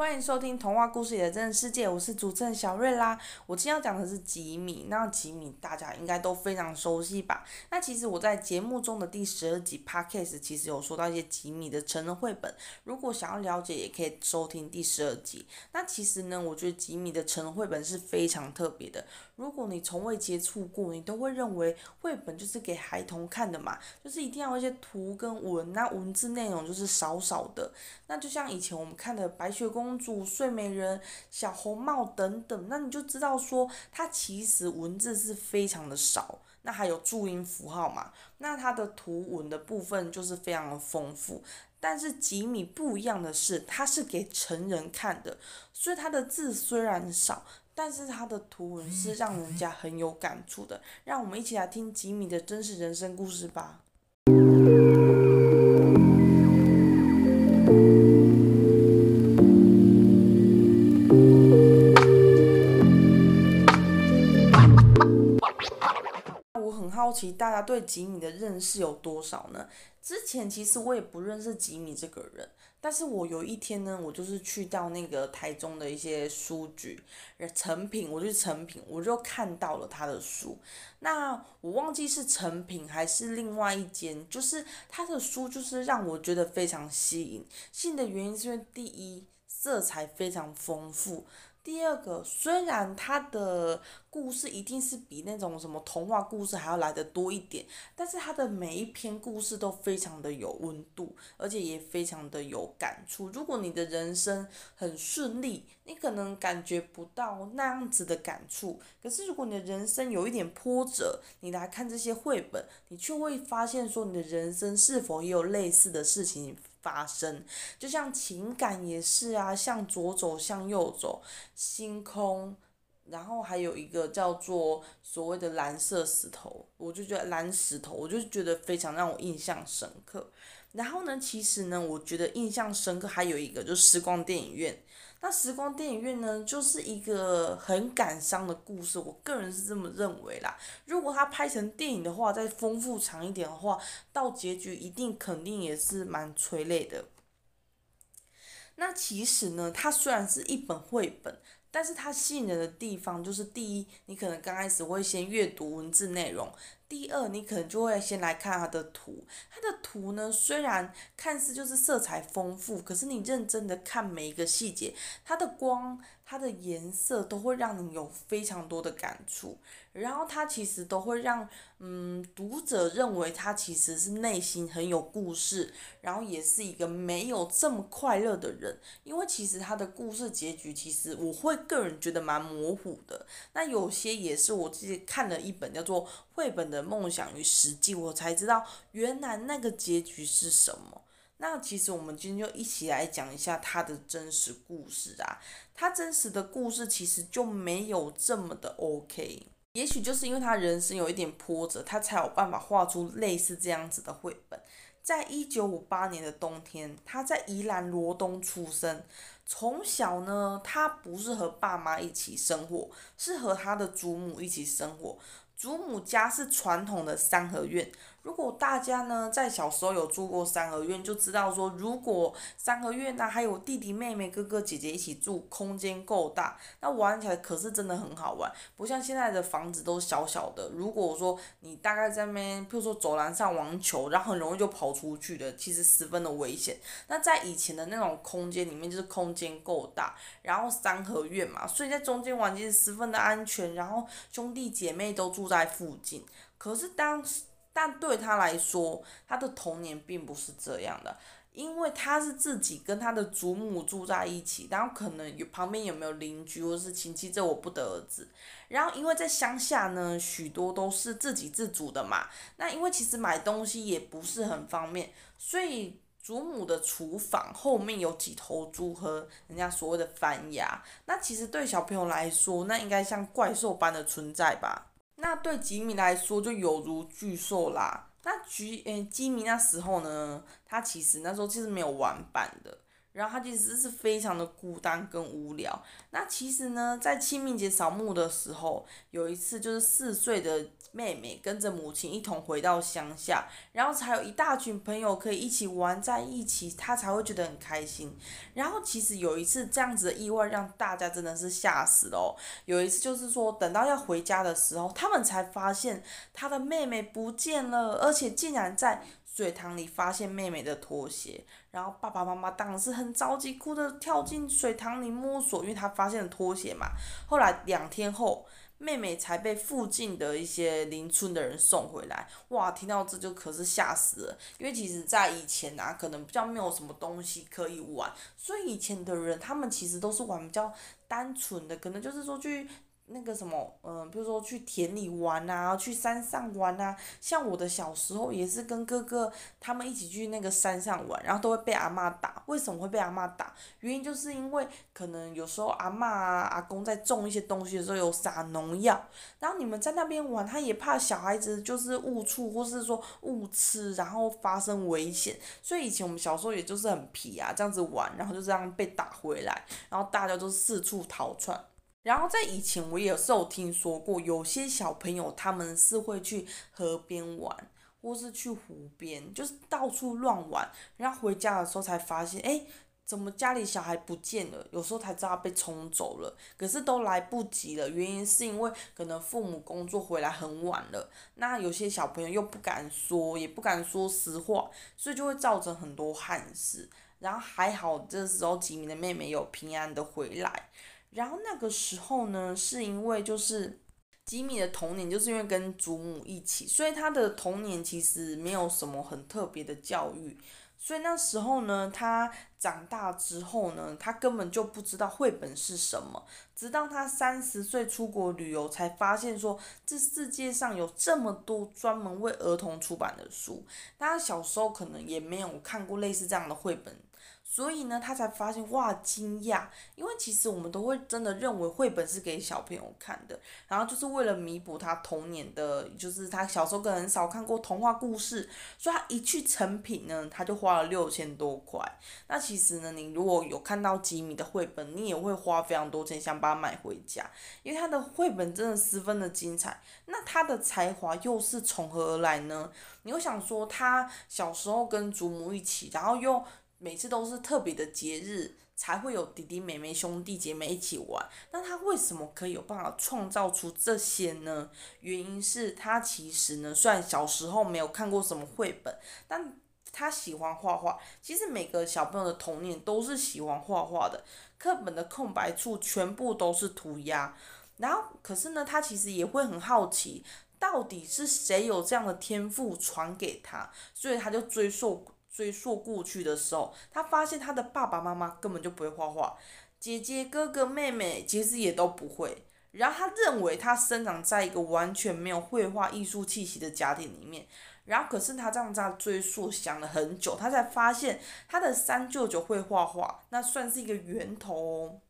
欢迎收听童话故事里的真实世界，我是主持人小瑞啦。我今天要讲的是吉米，那吉米大家应该都非常熟悉吧？那其实我在节目中的第十二集 Podcast 其实有说到一些吉米的成人绘本，如果想要了解，也可以收听第十二集。那其实呢，我觉得吉米的成人绘本是非常特别的。如果你从未接触过，你都会认为绘本就是给孩童看的嘛，就是一定要一些图跟文，那文字内容就是少少的。那就像以前我们看的白雪公主。公主、睡美人、小红帽等等，那你就知道说，它其实文字是非常的少，那还有注音符号嘛，那它的图文的部分就是非常的丰富。但是吉米不一样的是，它是给成人看的，所以它的字虽然少，但是他的图文是让人家很有感触的。让我们一起来听吉米的真实人生故事吧。奇大家对吉米的认识有多少呢？之前其实我也不认识吉米这个人，但是我有一天呢，我就是去到那个台中的一些书局，成品，我去成品，我就看到了他的书。那我忘记是成品还是另外一间，就是他的书就是让我觉得非常吸引。吸引的原因是因为第一，色彩非常丰富。第二个，虽然他的故事一定是比那种什么童话故事还要来的多一点，但是他的每一篇故事都非常的有温度，而且也非常的有感触。如果你的人生很顺利，你可能感觉不到那样子的感触。可是如果你的人生有一点波折，你来看这些绘本，你却会发现说你的人生是否也有类似的事情。发生，就像情感也是啊，向左走，向右走，星空，然后还有一个叫做所谓的蓝色石头，我就觉得蓝石头，我就觉得非常让我印象深刻。然后呢，其实呢，我觉得印象深刻还有一个就是时光电影院。那时光电影院呢，就是一个很感伤的故事，我个人是这么认为啦。如果它拍成电影的话，再丰富长一点的话，到结局一定肯定也是蛮催泪的。那其实呢，它虽然是一本绘本，但是它吸引人的地方就是第一，你可能刚开始会先阅读文字内容。第二，你可能就会先来看它的图。它的图呢，虽然看似就是色彩丰富，可是你认真的看每一个细节，它的光、它的颜色都会让你有非常多的感触。然后它其实都会让嗯读者认为他其实是内心很有故事，然后也是一个没有这么快乐的人。因为其实他的故事结局，其实我会个人觉得蛮模糊的。那有些也是我自己看了一本叫做绘本的。梦想与实际，我才知道原来那个结局是什么。那其实我们今天就一起来讲一下他的真实故事啊。他真实的故事其实就没有这么的 OK。也许就是因为他人生有一点波折，他才有办法画出类似这样子的绘本。在一九五八年的冬天，他在宜兰罗东出生。从小呢，他不是和爸妈一起生活，是和他的祖母一起生活。祖母家是传统的三合院。如果大家呢在小时候有住过三合院，就知道说，如果三合院呢、还有弟弟妹妹、哥哥姐姐一起住，空间够大，那玩起来可是真的很好玩。不像现在的房子都小小的，如果说你大概在那边，譬如说走廊上网球，然后很容易就跑出去的，其实十分的危险。那在以前的那种空间里面，就是空间够大，然后三合院嘛，所以在中间玩其实十分的安全，然后兄弟姐妹都住在附近。可是当时。但对他来说，他的童年并不是这样的，因为他是自己跟他的祖母住在一起，然后可能有旁边有没有邻居或是亲戚，这我不得而知。然后因为在乡下呢，许多都是自给自足的嘛，那因为其实买东西也不是很方便，所以祖母的厨房后面有几头猪和人家所谓的番鸭，那其实对小朋友来说，那应该像怪兽般的存在吧。那对吉米来说就有如巨兽啦。那吉诶吉米那时候呢，他其实那时候其实没有玩伴的。然后他其实是非常的孤单跟无聊。那其实呢，在清明节扫墓的时候，有一次就是四岁的妹妹跟着母亲一同回到乡下，然后才有一大群朋友可以一起玩在一起，她才会觉得很开心。然后其实有一次这样子的意外，让大家真的是吓死了。有一次就是说，等到要回家的时候，他们才发现他的妹妹不见了，而且竟然在。水塘里发现妹妹的拖鞋，然后爸爸妈妈当然是很着急，哭着跳进水塘里摸索，因为他发现了拖鞋嘛。后来两天后，妹妹才被附近的一些邻村的人送回来。哇，听到这就可是吓死了，因为其实在以前啊，可能比较没有什么东西可以玩，所以以前的人他们其实都是玩比较单纯的，可能就是说去。那个什么，嗯、比如说去田里玩啊，去山上玩啊。像我的小时候也是跟哥哥他们一起去那个山上玩，然后都会被阿嬷打。为什么会被阿嬷打？原因就是因为可能有时候阿嬷啊、阿公在种一些东西的时候有撒农药，然后你们在那边玩，他也怕小孩子就是误触或是说误吃，然后发生危险。所以以前我们小时候也就是很皮啊，这样子玩，然后就这样被打回来，然后大家都四处逃窜。然后在以前，我也是有听说过，有些小朋友他们是会去河边玩，或是去湖边，就是到处乱玩。然后回家的时候才发现，哎，怎么家里小孩不见了？有时候才知道被冲走了，可是都来不及了。原因是因为可能父母工作回来很晚了，那有些小朋友又不敢说，也不敢说实话，所以就会造成很多憾事。然后还好，这时候吉米的妹妹有平安的回来。然后那个时候呢，是因为就是吉米的童年，就是因为跟祖母一起，所以他的童年其实没有什么很特别的教育。所以那时候呢，他长大之后呢，他根本就不知道绘本是什么。直到他三十岁出国旅游，才发现说这世界上有这么多专门为儿童出版的书。他小时候可能也没有看过类似这样的绘本。所以呢，他才发现哇，惊讶，因为其实我们都会真的认为绘本是给小朋友看的，然后就是为了弥补他童年的，就是他小时候可能少看过童话故事，所以他一去成品呢，他就花了六千多块。那其实呢，你如果有看到吉米的绘本，你也会花非常多钱想把它买回家，因为他的绘本真的十分的精彩。那他的才华又是从何而来呢？你又想说，他小时候跟祖母一起，然后又。每次都是特别的节日才会有弟弟妹妹兄弟姐妹一起玩，那他为什么可以有办法创造出这些呢？原因是他其实呢，虽然小时候没有看过什么绘本，但他喜欢画画。其实每个小朋友的童年都是喜欢画画的，课本的空白处全部都是涂鸦。然后，可是呢，他其实也会很好奇，到底是谁有这样的天赋传给他，所以他就追溯。追溯过去的时候，他发现他的爸爸妈妈根本就不会画画，姐姐、哥哥、妹妹其实也都不会。然后他认为他生长在一个完全没有绘画艺术气息的家庭里面。然后可是他这样在追溯，想了很久，他才发现他的三舅舅会画画，那算是一个源头哦。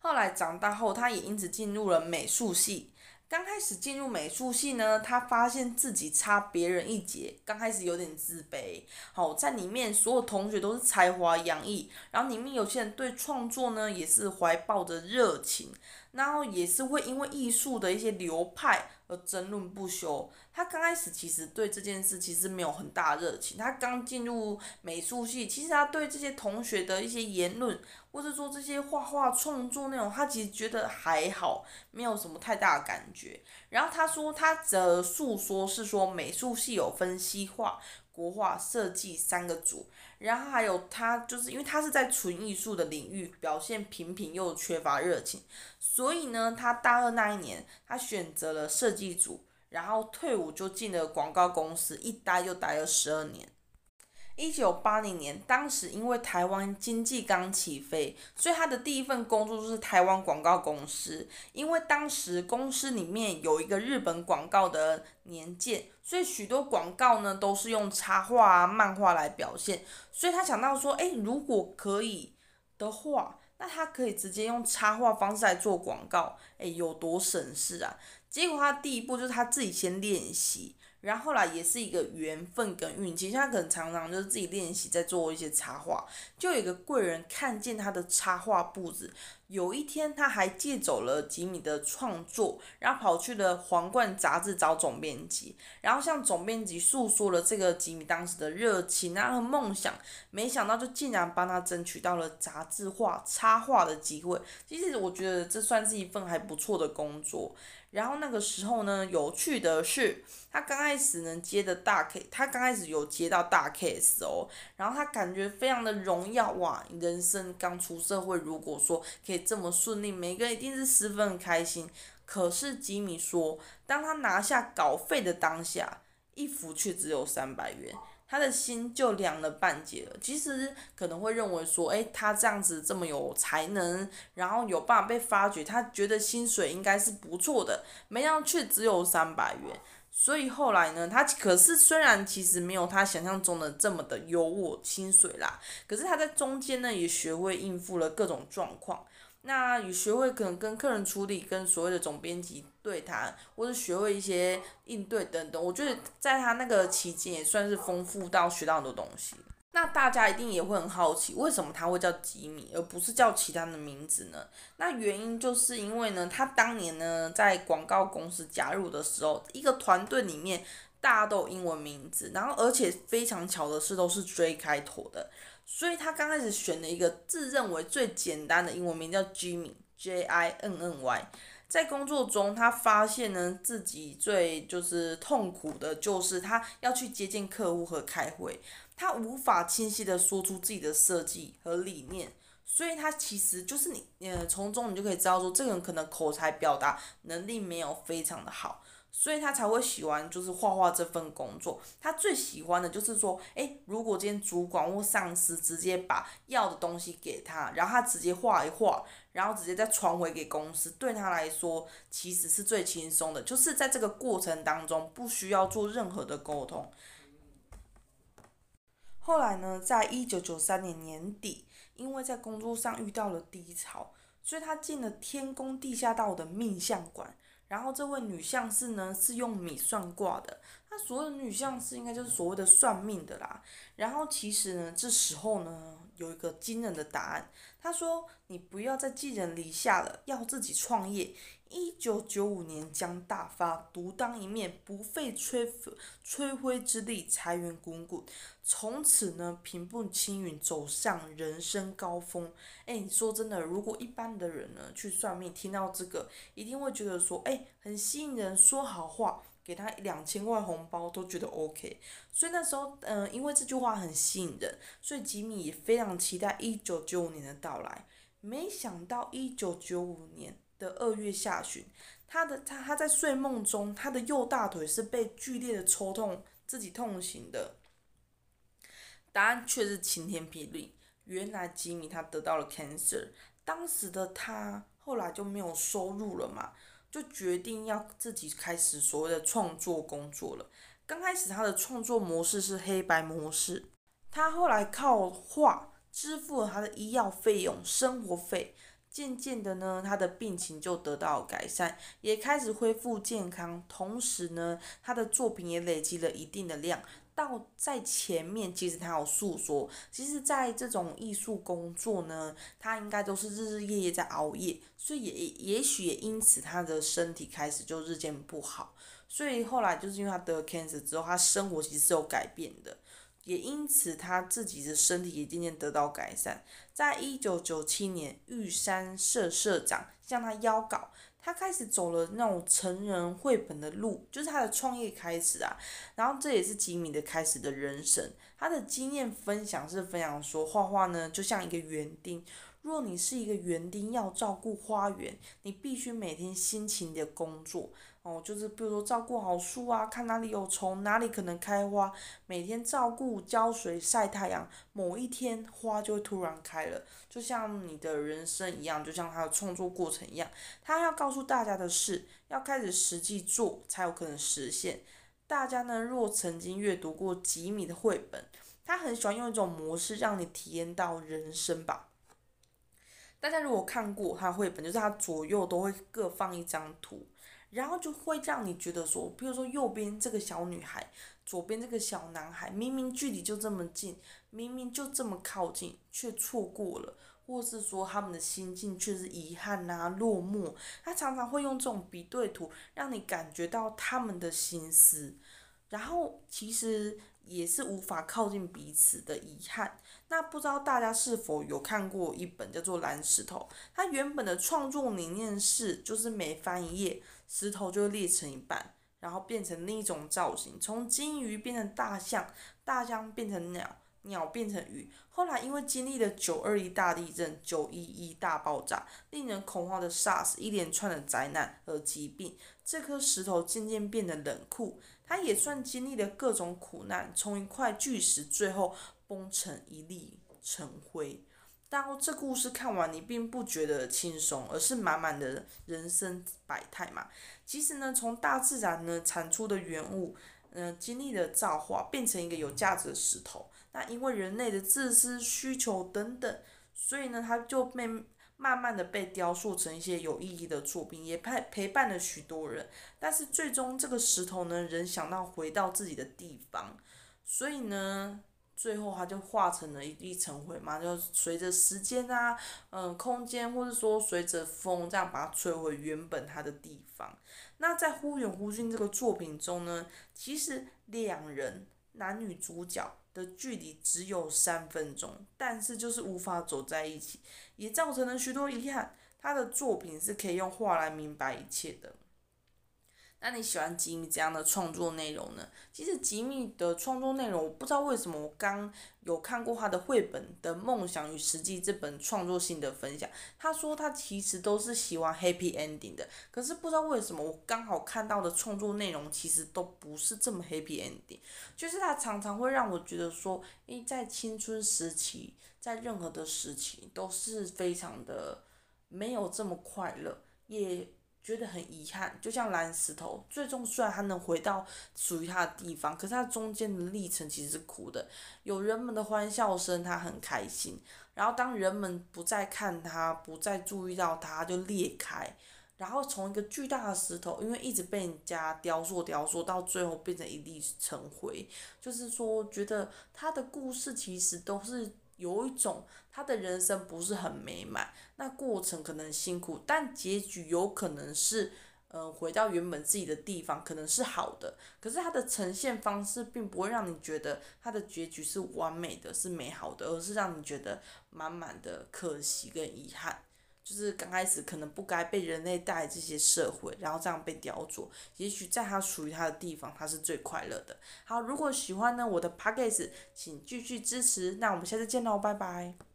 后来长大后，他也因此进入了美术系。刚开始进入美术系呢，他发现自己差别人一截，刚开始有点自卑。好，在里面所有同学都是才华洋溢，然后里面有些人对创作呢也是怀抱着热情，然后也是会因为艺术的一些流派而争论不休。他刚开始其实对这件事其实没有很大热情。他刚进入美术系，其实他对这些同学的一些言论，或者说这些画画创作内容，他其实觉得还好，没有什么太大的感觉。然后他说他的诉说是说美术系有分西画、国画、设计三个组，然后还有他就是因为他是在纯艺术的领域表现平平又缺乏热情，所以呢，他大二那一年他选择了设计组。然后退伍就进了广告公司，一待就待了十二年。一九八零年，当时因为台湾经济刚起飞，所以他的第一份工作就是台湾广告公司。因为当时公司里面有一个日本广告的年鉴，所以许多广告呢都是用插画啊、漫画来表现。所以他想到说，哎，如果可以的话，那他可以直接用插画方式来做广告，哎，有多省事啊！结果他第一步就是他自己先练习，然后来也是一个缘分跟运气，像他可能常常就是自己练习在做一些插画，就有一个贵人看见他的插画簿子。有一天，他还借走了吉米的创作，然后跑去了《皇冠》杂志找总编辑，然后向总编辑诉说了这个吉米当时的热情啊和梦想，没想到就竟然帮他争取到了杂志画插画的机会。其实我觉得这算是一份还不错的工作。然后那个时候呢，有趣的是，他刚开始能接的大 K，他刚开始有接到大 case 哦，然后他感觉非常的荣耀哇，人生刚出社会，如果说可以这么顺利，每个人一定是十分开心。可是吉米说，当他拿下稿费的当下，一幅却只有三百元。他的心就凉了半截了。其实可能会认为说，诶，他这样子这么有才能，然后有办法被发掘，他觉得薪水应该是不错的，没想到却只有三百元。所以后来呢，他可是虽然其实没有他想象中的这么的优渥薪水啦，可是他在中间呢也学会应付了各种状况。那与学会可能跟客人处理，跟所谓的总编辑对谈，或者学会一些应对等等。我觉得在他那个期间也算是丰富到学到很多东西。那大家一定也会很好奇，为什么他会叫吉米，而不是叫其他的名字呢？那原因就是因为呢，他当年呢在广告公司加入的时候，一个团队里面大家都有英文名字，然后而且非常巧的是都是 J 开头的。所以他刚开始选了一个自认为最简单的英文名叫 Jimmy，J I N N Y。在工作中，他发现呢自己最就是痛苦的就是他要去接见客户和开会，他无法清晰的说出自己的设计和理念，所以他其实就是你呃从中你就可以知道说这个人可能口才表达能力没有非常的好。所以他才会喜欢就是画画这份工作。他最喜欢的就是说，诶，如果今天主管或上司直接把要的东西给他，然后他直接画一画，然后直接再传回给公司，对他来说其实是最轻松的。就是在这个过程当中不需要做任何的沟通。后来呢，在一九九三年年底，因为在工作上遇到了低潮，所以他进了天宫地下道的命相馆。然后这位女相士呢，是用米算卦的，那所有的女相士应该就是所谓的算命的啦。然后其实呢，这时候呢，有一个惊人的答案，他说：“你不要再寄人篱下了，要自己创业。”一九九五年将大发，独当一面，不费吹吹灰之力，财源滚滚。从此呢，平步青云，走上人生高峰。哎，你说真的，如果一般的人呢去算命，听到这个，一定会觉得说，哎，很吸引人，说好话，给他两千块红包都觉得 OK。所以那时候，嗯、因为这句话很吸引人，所以吉米也非常期待一九九五年的到来。没想到一九九五年。的二月下旬，他的他他在睡梦中，他的右大腿是被剧烈的抽痛，自己痛醒的。答案却是晴天霹雳，原来吉米他得到了 cancer。当时的他后来就没有收入了嘛，就决定要自己开始所谓的创作工作了。刚开始他的创作模式是黑白模式，他后来靠画支付了他的医药费用、生活费。渐渐的呢，他的病情就得到改善，也开始恢复健康。同时呢，他的作品也累积了一定的量。到在前面，其实他有诉说，其实在这种艺术工作呢，他应该都是日日夜夜在熬夜，所以也也许也因此他的身体开始就日渐不好。所以后来就是因为他得了 cancer 之后，他生活其实是有改变的。也因此，他自己的身体也渐渐得到改善。在一九九七年，玉山社社长向他邀稿，他开始走了那种成人绘本的路，就是他的创业开始啊。然后这也是吉米的开始的人生。他的经验分享是分享说，画画呢就像一个园丁。若你是一个园丁，要照顾花园，你必须每天辛勤的工作哦，就是比如说照顾好树啊，看哪里有虫，哪里可能开花，每天照顾、浇水、晒太阳，某一天花就会突然开了，就像你的人生一样，就像他的创作过程一样。他要告诉大家的是，要开始实际做，才有可能实现。大家呢，若曾经阅读过吉米的绘本，他很喜欢用一种模式让你体验到人生吧。大家如果看过他绘本，就是他左右都会各放一张图，然后就会让你觉得说，比如说右边这个小女孩，左边这个小男孩，明明距离就这么近，明明就这么靠近，却错过了，或是说他们的心境却是遗憾呐、啊、落寞。他常常会用这种比对图，让你感觉到他们的心思，然后其实也是无法靠近彼此的遗憾。那不知道大家是否有看过一本叫做《蓝石头》，它原本的创作理念是，就是每翻一页，石头就裂成一半，然后变成另一种造型，从金鱼变成大象，大象变成鸟，鸟变成鱼。后来因为经历了九二一大地震、九一一大爆炸、令人恐慌的 SARS 一连串的灾难和疾病，这颗石头渐渐变得冷酷。它也算经历了各种苦难，从一块巨石最后。崩成一粒尘灰。当这故事看完，你并不觉得轻松，而是满满的人生百态嘛。其实呢，从大自然呢产出的原物，嗯、经历了造化，变成一个有价值的石头。那因为人类的自私需求等等，所以呢，它就被慢慢的被雕塑成一些有意义的作品，也陪陪伴了许多人。但是最终这个石头呢，仍想到回到自己的地方，所以呢。最后，它就化成了一粒尘灰嘛，就随着时间啊，嗯，空间，或者说随着风，这样把它吹回原本它的地方。那在《忽远忽近》这个作品中呢，其实两人男女主角的距离只有三分钟，但是就是无法走在一起，也造成了许多遗憾。他的作品是可以用画来明白一切的。那你喜欢吉米这样的创作内容呢？其实吉米的创作内容，我不知道为什么我刚有看过他的绘本的《梦想与实际》这本创作性的分享，他说他其实都是喜欢 happy ending 的，可是不知道为什么我刚好看到的创作内容其实都不是这么 happy ending，就是他常常会让我觉得说，诶，在青春时期，在任何的时期都是非常的没有这么快乐，也。觉得很遗憾，就像蓝石头，最终虽然他能回到属于他的地方，可是他中间的历程其实是苦的。有人们的欢笑声，他很开心；然后当人们不再看他，不再注意到他，就裂开。然后从一个巨大的石头，因为一直被人家雕塑、雕塑，到最后变成一粒尘灰。就是说，觉得他的故事其实都是。有一种他的人生不是很美满，那过程可能辛苦，但结局有可能是，嗯，回到原本自己的地方，可能是好的。可是他的呈现方式并不会让你觉得他的结局是完美的，是美好的，而是让你觉得满满的可惜跟遗憾。就是刚开始可能不该被人类带这些社会，然后这样被雕琢。也许在他属于他的地方，他是最快乐的。好，如果喜欢呢我的 podcast，请继续支持。那我们下次见喽，拜拜。